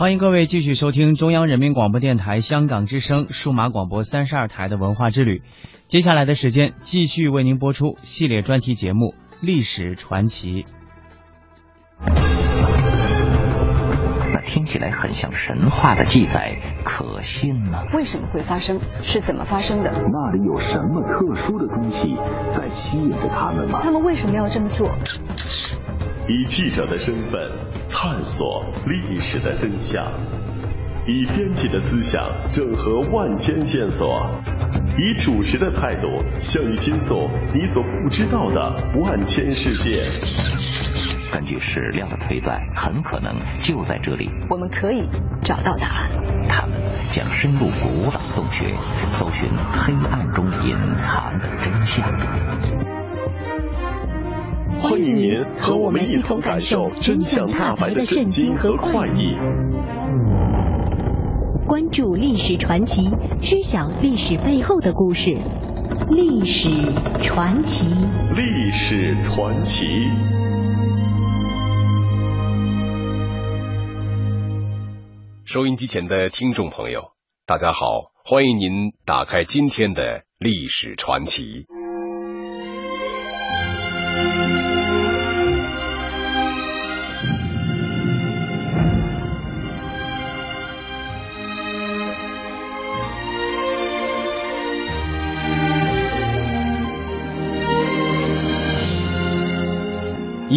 欢迎各位继续收听中央人民广播电台香港之声数码广播三十二台的文化之旅。接下来的时间，继续为您播出系列专题节目《历史传奇》。那听起来很像神话的记载，可信吗？为什么会发生？是怎么发生的？那里有什么特殊的东西在吸引着他们吗？他们为什么要这么做？以记者的身份探索历史的真相，以编辑的思想整合万千线索，以主持的态度向你倾诉你所不知道的万千世界。根据史料的推断，很可能就在这里，我们可以找到答案。他们将深入古老洞穴，搜寻黑暗中隐藏的真相。欢迎您和我们一同感受真相大白的震惊和快意。关注历史传奇，知晓历史背后的故事。历史传奇，历史传奇。收音机前的听众朋友，大家好，欢迎您打开今天的历史传奇。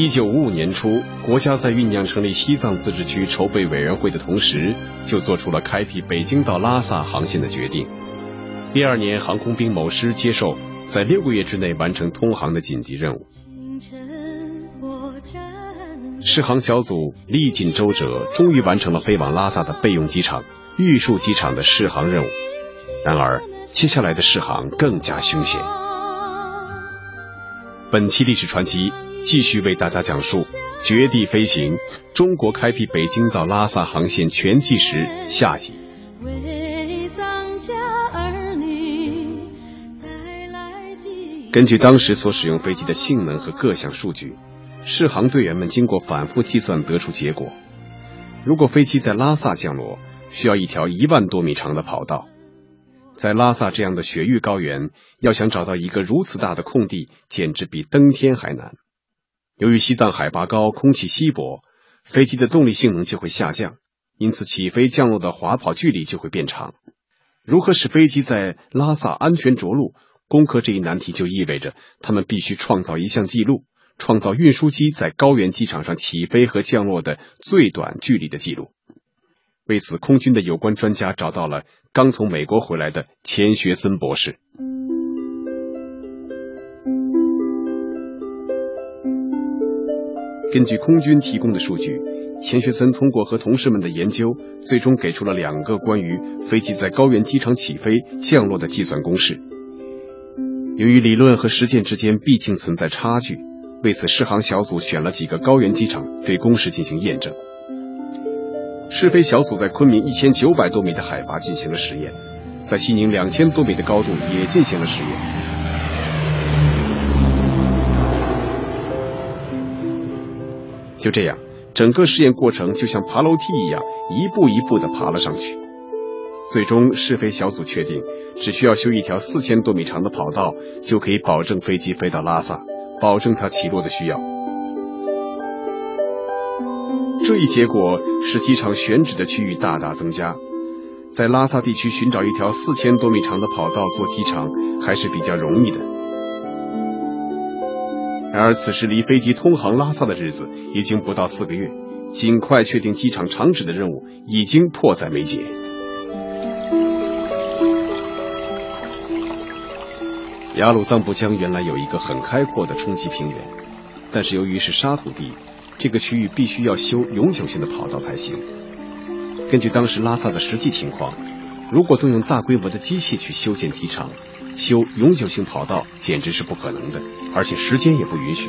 一九五五年初，国家在酝酿成立西藏自治区筹备委员会的同时，就做出了开辟北京到拉萨航线的决定。第二年，航空兵某师接受在六个月之内完成通航的紧急任务。试航小组历尽周折，终于完成了飞往拉萨的备用机场玉树机场的试航任务。然而，接下来的试航更加凶险。本期历史传奇。继续为大家讲述《绝地飞行：中国开辟北京到拉萨航线全纪实》下集。根据当时所使用飞机的性能和各项数据，试航队员们经过反复计算得出结果：如果飞机在拉萨降落，需要一条一万多米长的跑道。在拉萨这样的雪域高原，要想找到一个如此大的空地，简直比登天还难。由于西藏海拔高，空气稀薄，飞机的动力性能就会下降，因此起飞降落的滑跑距离就会变长。如何使飞机在拉萨安全着陆？攻克这一难题就意味着他们必须创造一项记录，创造运输机在高原机场上起飞和降落的最短距离的记录。为此，空军的有关专家找到了刚从美国回来的钱学森博士。根据空军提供的数据，钱学森通过和同事们的研究，最终给出了两个关于飞机在高原机场起飞、降落的计算公式。由于理论和实践之间毕竟存在差距，为此试航小组选了几个高原机场对公式进行验证。试飞小组在昆明一千九百多米的海拔进行了实验，在西宁两千多米的高度也进行了实验。就这样，整个试验过程就像爬楼梯一样，一步一步的爬了上去。最终，试飞小组确定，只需要修一条四千多米长的跑道，就可以保证飞机飞到拉萨，保证它起落的需要。这一结果使机场选址的区域大大增加，在拉萨地区寻找一条四千多米长的跑道做机场还是比较容易的。然而，此时离飞机通航拉萨的日子已经不到四个月，尽快确定机场场址的任务已经迫在眉睫。雅鲁藏布江原来有一个很开阔的冲积平原，但是由于是沙土地，这个区域必须要修永久性的跑道才行。根据当时拉萨的实际情况，如果动用大规模的机器去修建机场，修永久性跑道简直是不可能的，而且时间也不允许。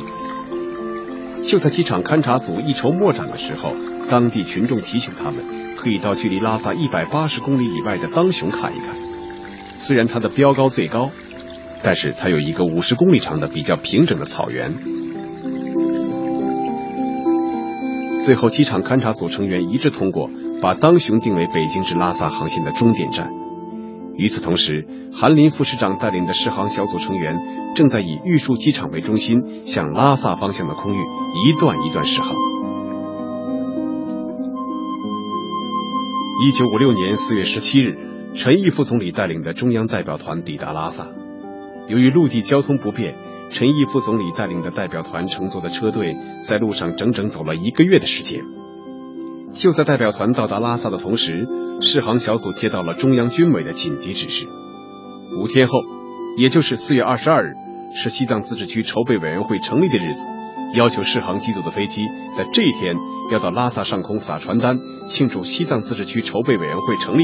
就在机场勘察组一筹莫展的时候，当地群众提醒他们，可以到距离拉萨一百八十公里以外的当雄看一看。虽然它的标高最高。但是它有一个五十公里长的比较平整的草原。最后，机场勘察组成员一致通过，把当雄定为北京至拉萨航线的终点站。与此同时，韩林副市长带领的试航小组成员正在以玉树机场为中心，向拉萨方向的空域一段一段试航。一九五六年四月十七日，陈毅副总理带领的中央代表团抵达拉萨。由于陆地交通不便，陈毅副总理带领的代表团乘坐的车队在路上整整走了一个月的时间。就在代表团到达拉萨的同时，试航小组接到了中央军委的紧急指示：五天后，也就是四月二十二日，是西藏自治区筹备委员会成立的日子，要求试航机组的飞机在这一天要到拉萨上空撒传单，庆祝西藏自治区筹备委员会成立。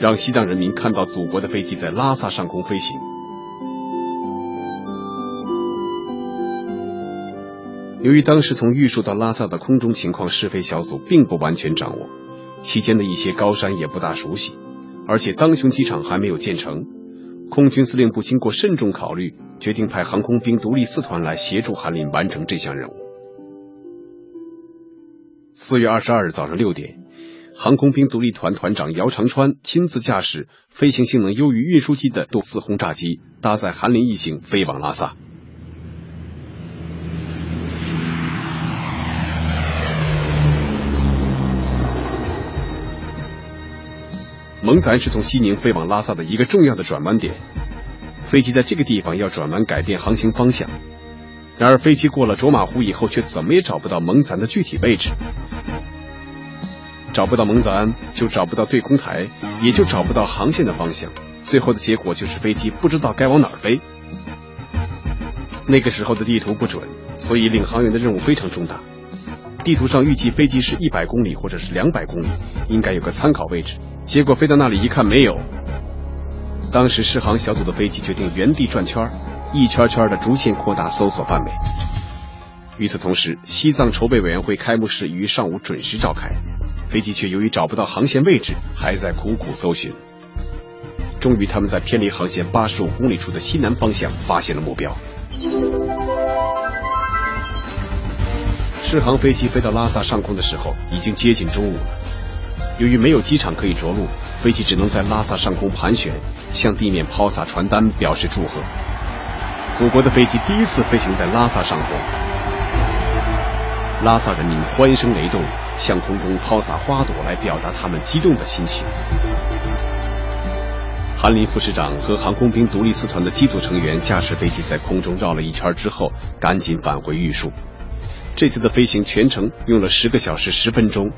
让西藏人民看到祖国的飞机在拉萨上空飞行。由于当时从玉树到拉萨的空中情况，试飞小组并不完全掌握，期间的一些高山也不大熟悉，而且当雄机场还没有建成。空军司令部经过慎重考虑，决定派航空兵独立四团来协助韩林完成这项任务。四月二十二日早上六点。航空兵独立团团长姚长川亲自驾驶飞行性能优于运输机的杜四轰炸机，搭载韩林一行飞往拉萨。蒙咱是从西宁飞往拉萨的一个重要的转弯点，飞机在这个地方要转弯改变航行方向。然而，飞机过了卓玛湖以后，却怎么也找不到蒙咱的具体位置。找不到蒙咱，就找不到对空台，也就找不到航线的方向。最后的结果就是飞机不知道该往哪儿飞。那个时候的地图不准，所以领航员的任务非常重大。地图上预计飞机是一百公里或者是两百公里，应该有个参考位置。结果飞到那里一看没有。当时试航小组的飞机决定原地转圈，一圈圈的逐渐扩大搜索范围。与此同时，西藏筹备委员会开幕式于上午准时召开。飞机却由于找不到航线位置，还在苦苦搜寻。终于，他们在偏离航线八十五公里处的西南方向发现了目标。试航飞机飞到拉萨上空的时候，已经接近中午了。由于没有机场可以着陆，飞机只能在拉萨上空盘旋，向地面抛洒传单表示祝贺。祖国的飞机第一次飞行在拉萨上空，拉萨人民欢声雷动。向空中抛洒花朵来表达他们激动的心情。韩林副市长和航空兵独立四团的机组成员驾驶飞机在空中绕了一圈之后，赶紧返回玉树。这次的飞行全程用了十个小时十分钟。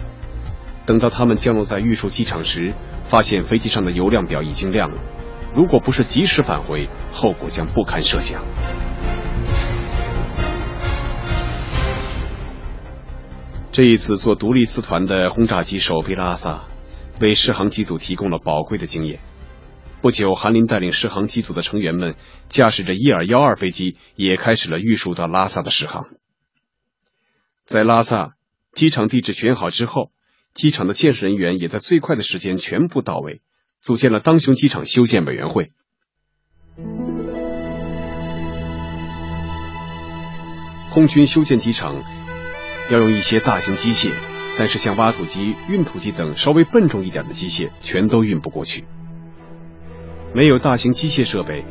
等到他们降落在玉树机场时，发现飞机上的油量表已经亮了。如果不是及时返回，后果将不堪设想。这一次做独立四团的轰炸机首飞拉萨，为试航机组提供了宝贵的经验。不久，韩林带领试航机组的成员们驾驶着伊尔幺二飞机，也开始了玉树到拉萨的试航。在拉萨机场地址选好之后，机场的建设人员也在最快的时间全部到位，组建了当雄机场修建委员会。空军修建机场。要用一些大型机械，但是像挖土机、运土机等稍微笨重一点的机械，全都运不过去。没有大型机械设备，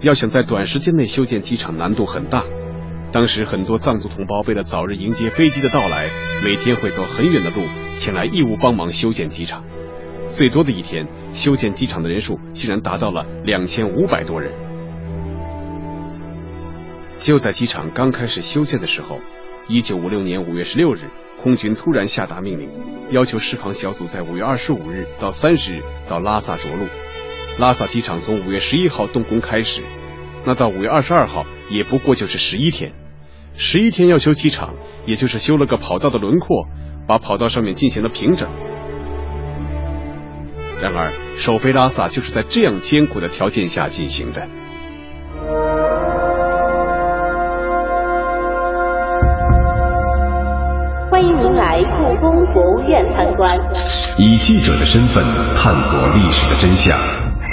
要想在短时间内修建机场，难度很大。当时很多藏族同胞为了早日迎接飞机的到来，每天会走很远的路前来义务帮忙修建机场。最多的一天，修建机场的人数竟然达到了两千五百多人。就在机场刚开始修建的时候。一九五六年五月十六日，空军突然下达命令，要求试航小组在五月二十五日到三十日到拉萨着陆。拉萨机场从五月十一号动工开始，那到五月二十二号也不过就是十一天。十一天要修机场，也就是修了个跑道的轮廓，把跑道上面进行了平整。然而，首飞拉萨就是在这样艰苦的条件下进行的。欢迎您来故宫博物院参观。以记者的身份探索历史的真相，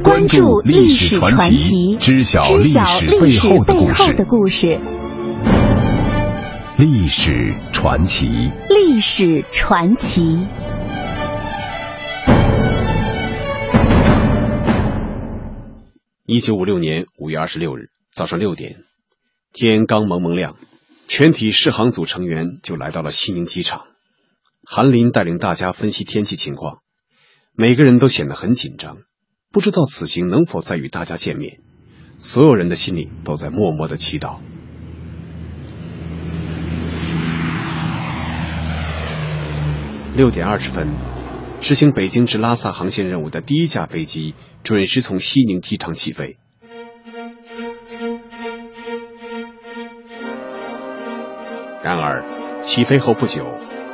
关注历史传奇，知晓历史背后的故事。故事。历史传奇。历史传奇。一九五六年五月二十六日早上六点，天刚蒙蒙亮，全体试航组成员就来到了西宁机场。韩林带领大家分析天气情况，每个人都显得很紧张，不知道此行能否再与大家见面。所有人的心里都在默默的祈祷。六点二十分，执行北京至拉萨航线任务的第一架飞机准时从西宁机场起飞。然而，起飞后不久。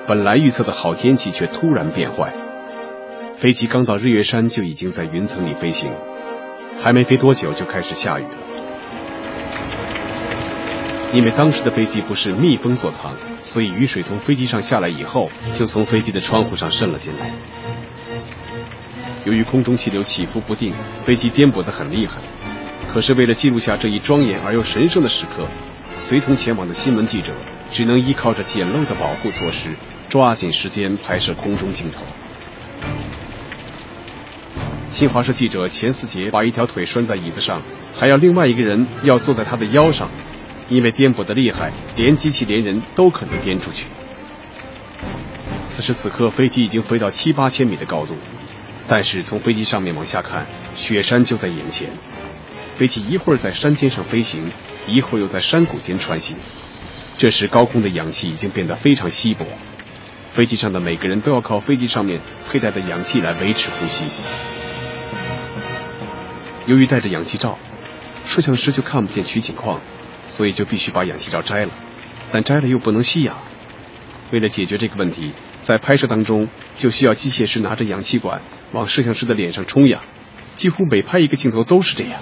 本来预测的好天气却突然变坏，飞机刚到日月山就已经在云层里飞行，还没飞多久就开始下雨了。因为当时的飞机不是密封座舱，所以雨水从飞机上下来以后，就从飞机的窗户上渗了进来。由于空中气流起伏不定，飞机颠簸得很厉害。可是为了记录下这一庄严而又神圣的时刻，随同前往的新闻记者只能依靠着简陋的保护措施。抓紧时间拍摄空中镜头。新华社记者钱思杰把一条腿拴在椅子上，还要另外一个人要坐在他的腰上，因为颠簸的厉害，连机器连人都可能颠出去。此时此刻，飞机已经飞到七八千米的高度，但是从飞机上面往下看，雪山就在眼前。飞机一会儿在山尖上飞行，一会儿又在山谷间穿行。这时，高空的氧气已经变得非常稀薄。飞机上的每个人都要靠飞机上面佩戴的氧气来维持呼吸。由于戴着氧气罩，摄像师就看不见取景框，所以就必须把氧气罩摘了。但摘了又不能吸氧。为了解决这个问题，在拍摄当中就需要机械师拿着氧气管往摄像师的脸上充氧。几乎每拍一个镜头都是这样。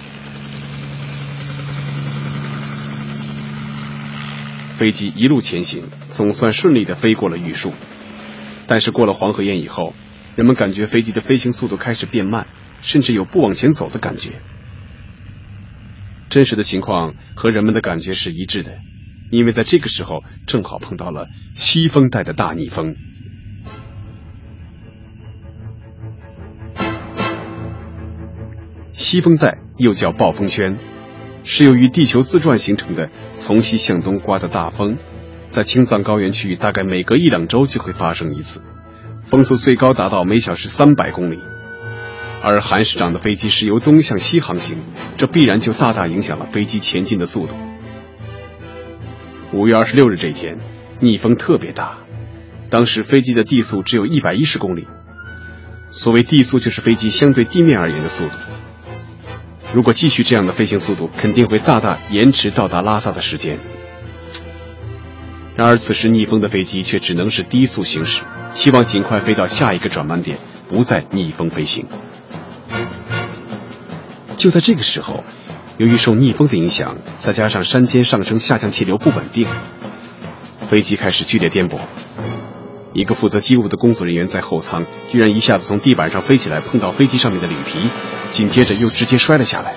飞机一路前行，总算顺利的飞过了玉树。但是过了黄河堰以后，人们感觉飞机的飞行速度开始变慢，甚至有不往前走的感觉。真实的情况和人们的感觉是一致的，因为在这个时候正好碰到了西风带的大逆风。西风带又叫暴风圈，是由于地球自转形成的从西向东刮的大风。在青藏高原区域，大概每隔一两周就会发生一次，风速最高达到每小时三百公里。而韩市长的飞机是由东向西航行，这必然就大大影响了飞机前进的速度。五月二十六日这一天，逆风特别大，当时飞机的地速只有一百一十公里。所谓地速，就是飞机相对地面而言的速度。如果继续这样的飞行速度，肯定会大大延迟到达拉萨的时间。然而，此时逆风的飞机却只能是低速行驶，希望尽快飞到下一个转弯点，不再逆风飞行。就在这个时候，由于受逆风的影响，再加上山间上升下降气流不稳定，飞机开始剧烈颠簸。一个负责机务的工作人员在后舱，居然一下子从地板上飞起来，碰到飞机上面的铝皮，紧接着又直接摔了下来。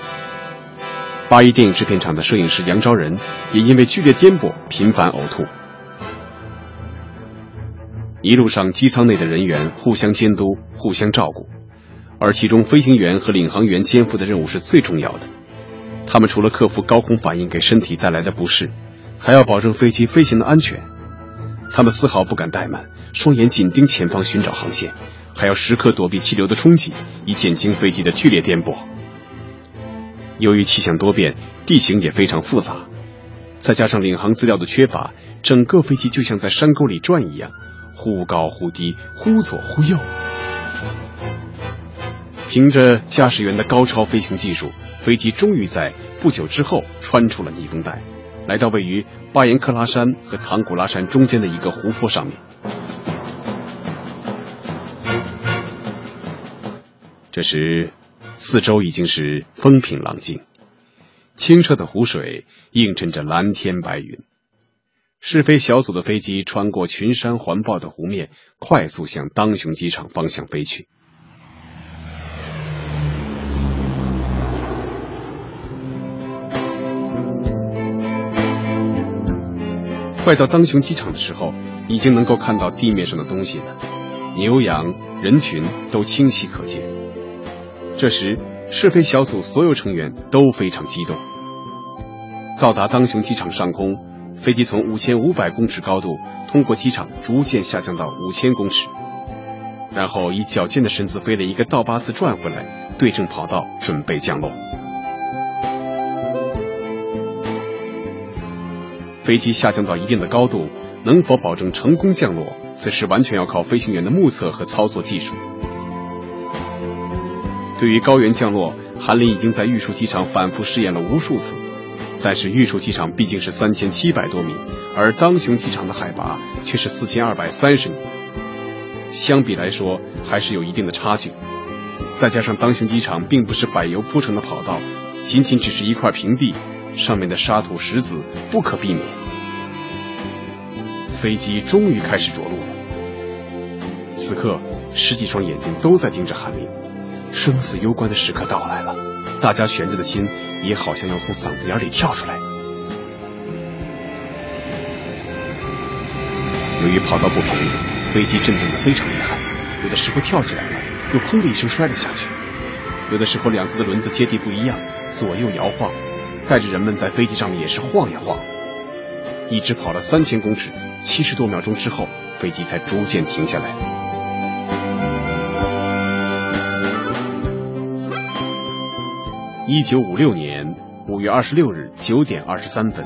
八一电影制片厂的摄影师杨昭仁也因为剧烈颠簸频繁呕吐。一路上机舱内的人员互相监督、互相照顾，而其中飞行员和领航员肩负的任务是最重要的。他们除了克服高空反应给身体带来的不适，还要保证飞机飞行的安全。他们丝毫不敢怠慢，双眼紧盯前方寻找航线，还要时刻躲避气流的冲击，以减轻飞机的剧烈颠簸。由于气象多变，地形也非常复杂，再加上领航资料的缺乏，整个飞机就像在山沟里转一样，忽高忽低，忽左忽右。凭着驾驶员的高超飞行技术，飞机终于在不久之后穿出了逆风带，来到位于巴颜克拉山和唐古拉山中间的一个湖泊上面。这时。四周已经是风平浪静，清澈的湖水映衬着蓝天白云。试飞小组的飞机穿过群山环抱的湖面，快速向当雄机场方向飞去。快到当雄机场的时候，已经能够看到地面上的东西了，牛羊人群都清晰可见。这时，试飞小组所有成员都非常激动。到达当雄机场上空，飞机从五千五百公尺高度通过机场，逐渐下降到五千公尺，然后以矫健的身子飞了一个倒八字转回来，对正跑道准备降落。飞机下降到一定的高度，能否保证成功降落，此时完全要靠飞行员的目测和操作技术。对于高原降落，韩林已经在玉树机场反复试验了无数次，但是玉树机场毕竟是三千七百多米，而当雄机场的海拔却是四千二百三十米，相比来说还是有一定的差距。再加上当雄机场并不是柏油铺成的跑道，仅仅只是一块平地，上面的沙土石子不可避免。飞机终于开始着陆了，此刻十几双眼睛都在盯着韩林。生死攸关的时刻到来了，大家悬着的心也好像要从嗓子眼里跳出来。由于跑道不平，飞机震动的非常厉害，有的时候跳起来了，又砰的一声摔了下去；有的时候两侧的轮子接地不一样，左右摇晃，带着人们在飞机上也是晃呀晃。一直跑了三千公尺，七十多秒钟之后，飞机才逐渐停下来。一九五六年五月二十六日九点二十三分，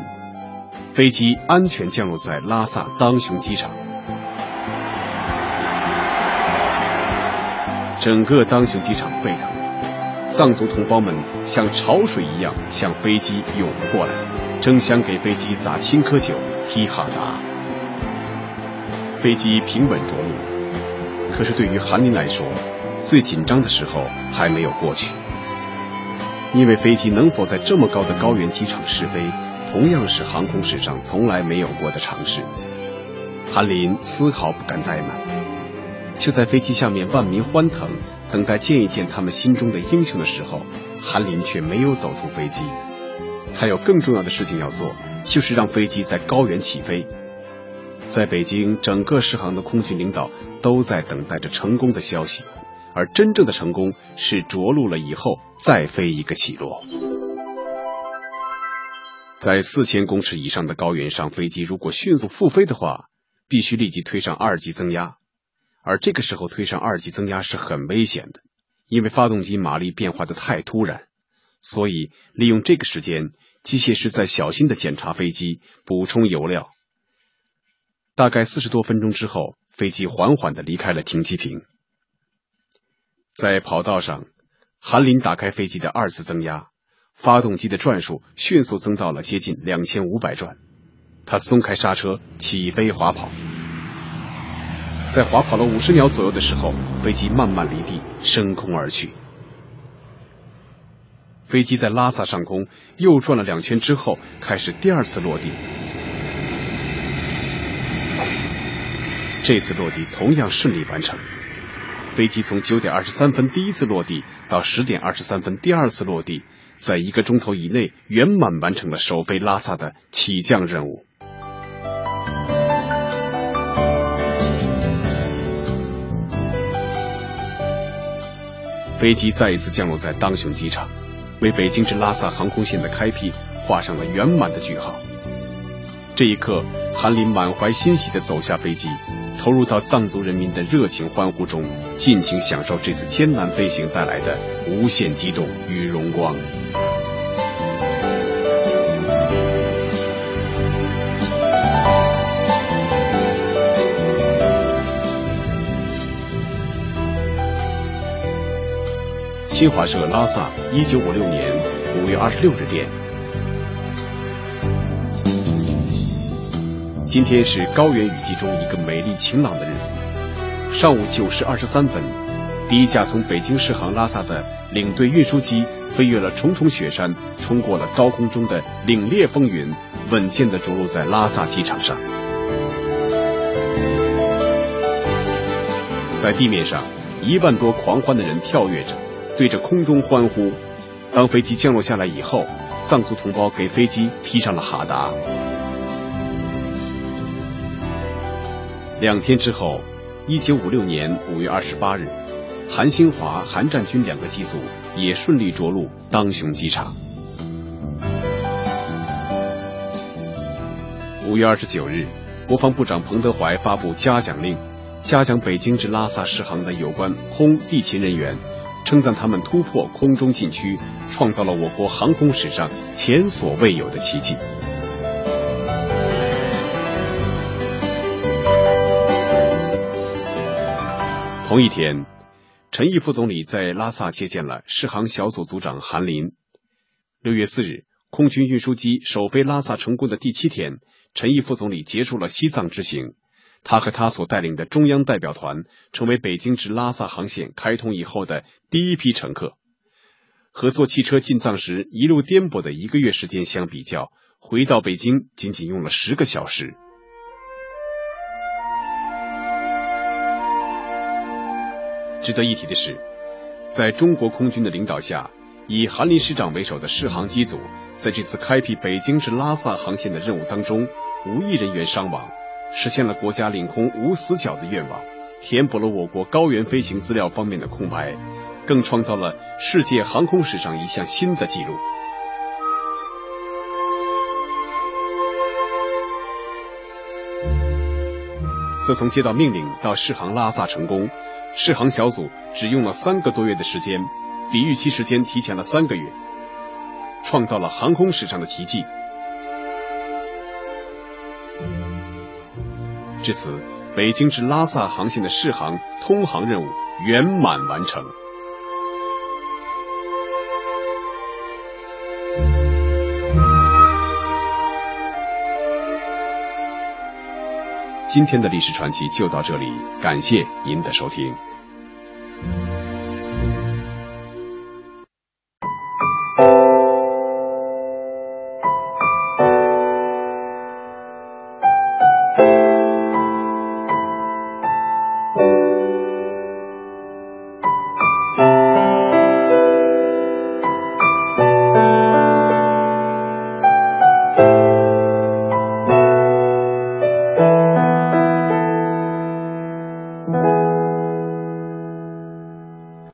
飞机安全降落在拉萨当雄机场。整个当雄机场沸腾，藏族同胞们像潮水一样向飞机涌了过来，争相给飞机洒青稞酒、披哈达。飞机平稳着陆，可是对于韩林来说，最紧张的时候还没有过去。因为飞机能否在这么高的高原机场试飞，同样是航空史上从来没有过的尝试。韩林丝毫不敢怠慢。就在飞机下面万民欢腾，等待见一见他们心中的英雄的时候，韩林却没有走出飞机。他有更重要的事情要做，就是让飞机在高原起飞。在北京，整个适航的空军领导都在等待着成功的消息。而真正的成功是着陆了以后再飞一个起落。在四千公尺以上的高原上，飞机如果迅速复飞的话，必须立即推上二级增压。而这个时候推上二级增压是很危险的，因为发动机马力变化的太突然。所以利用这个时间，机械师在小心的检查飞机，补充油料。大概四十多分钟之后，飞机缓缓的离开了停机坪。在跑道上，韩林打开飞机的二次增压，发动机的转速迅速增到了接近两千五百转。他松开刹车，起飞滑跑。在滑跑了五十秒左右的时候，飞机慢慢离地，升空而去。飞机在拉萨上空又转了两圈之后，开始第二次落地。这次落地同样顺利完成。飞机从九点二十三分第一次落地到十点二十三分第二次落地，在一个钟头以内圆满完成了首飞拉萨的起降任务。飞机再一次降落在当雄机场，为北京至拉萨航空线的开辟画上了圆满的句号。这一刻，韩林满怀欣喜的走下飞机，投入到藏族人民的热情欢呼中，尽情享受这次艰难飞行带来的无限激动与荣光。新华社拉萨，一九五六年五月二十六日电。今天是高原雨季中一个美丽晴朗的日子。上午九时二十三分，第一架从北京适航拉萨的领队运输机飞越了重重雪山，冲过了高空中的凛冽风云，稳健地着陆在拉萨机场上。在地面上，一万多狂欢的人跳跃着。对着空中欢呼。当飞机降落下来以后，藏族同胞给飞机披上了哈达。两天之后，一九五六年五月二十八日，韩新华、韩占军两个机组也顺利着陆当雄机场。五月二十九日，国防部长彭德怀发布嘉奖令，嘉奖北京至拉萨试航的有关空地勤人员。称赞他们突破空中禁区，创造了我国航空史上前所未有的奇迹。同一天，陈毅副总理在拉萨接见了适航小组组长韩林。六月四日，空军运输机首飞拉萨成功的第七天，陈毅副总理结束了西藏之行。他和他所带领的中央代表团成为北京至拉萨航线开通以后的第一批乘客。和坐汽车进藏时一路颠簸的一个月时间相比较，回到北京仅仅用了十个小时。值得一提的是，在中国空军的领导下，以韩林师长为首的试航机组在这次开辟北京至拉萨航线的任务当中，无一人员伤亡。实现了国家领空无死角的愿望，填补了我国高原飞行资料方面的空白，更创造了世界航空史上一项新的纪录。自从接到命令到试航拉萨成功，试航小组只用了三个多月的时间，比预期时间提前了三个月，创造了航空史上的奇迹。至此，北京至拉萨航线的试航通航任务圆满完成。今天的历史传奇就到这里，感谢您的收听。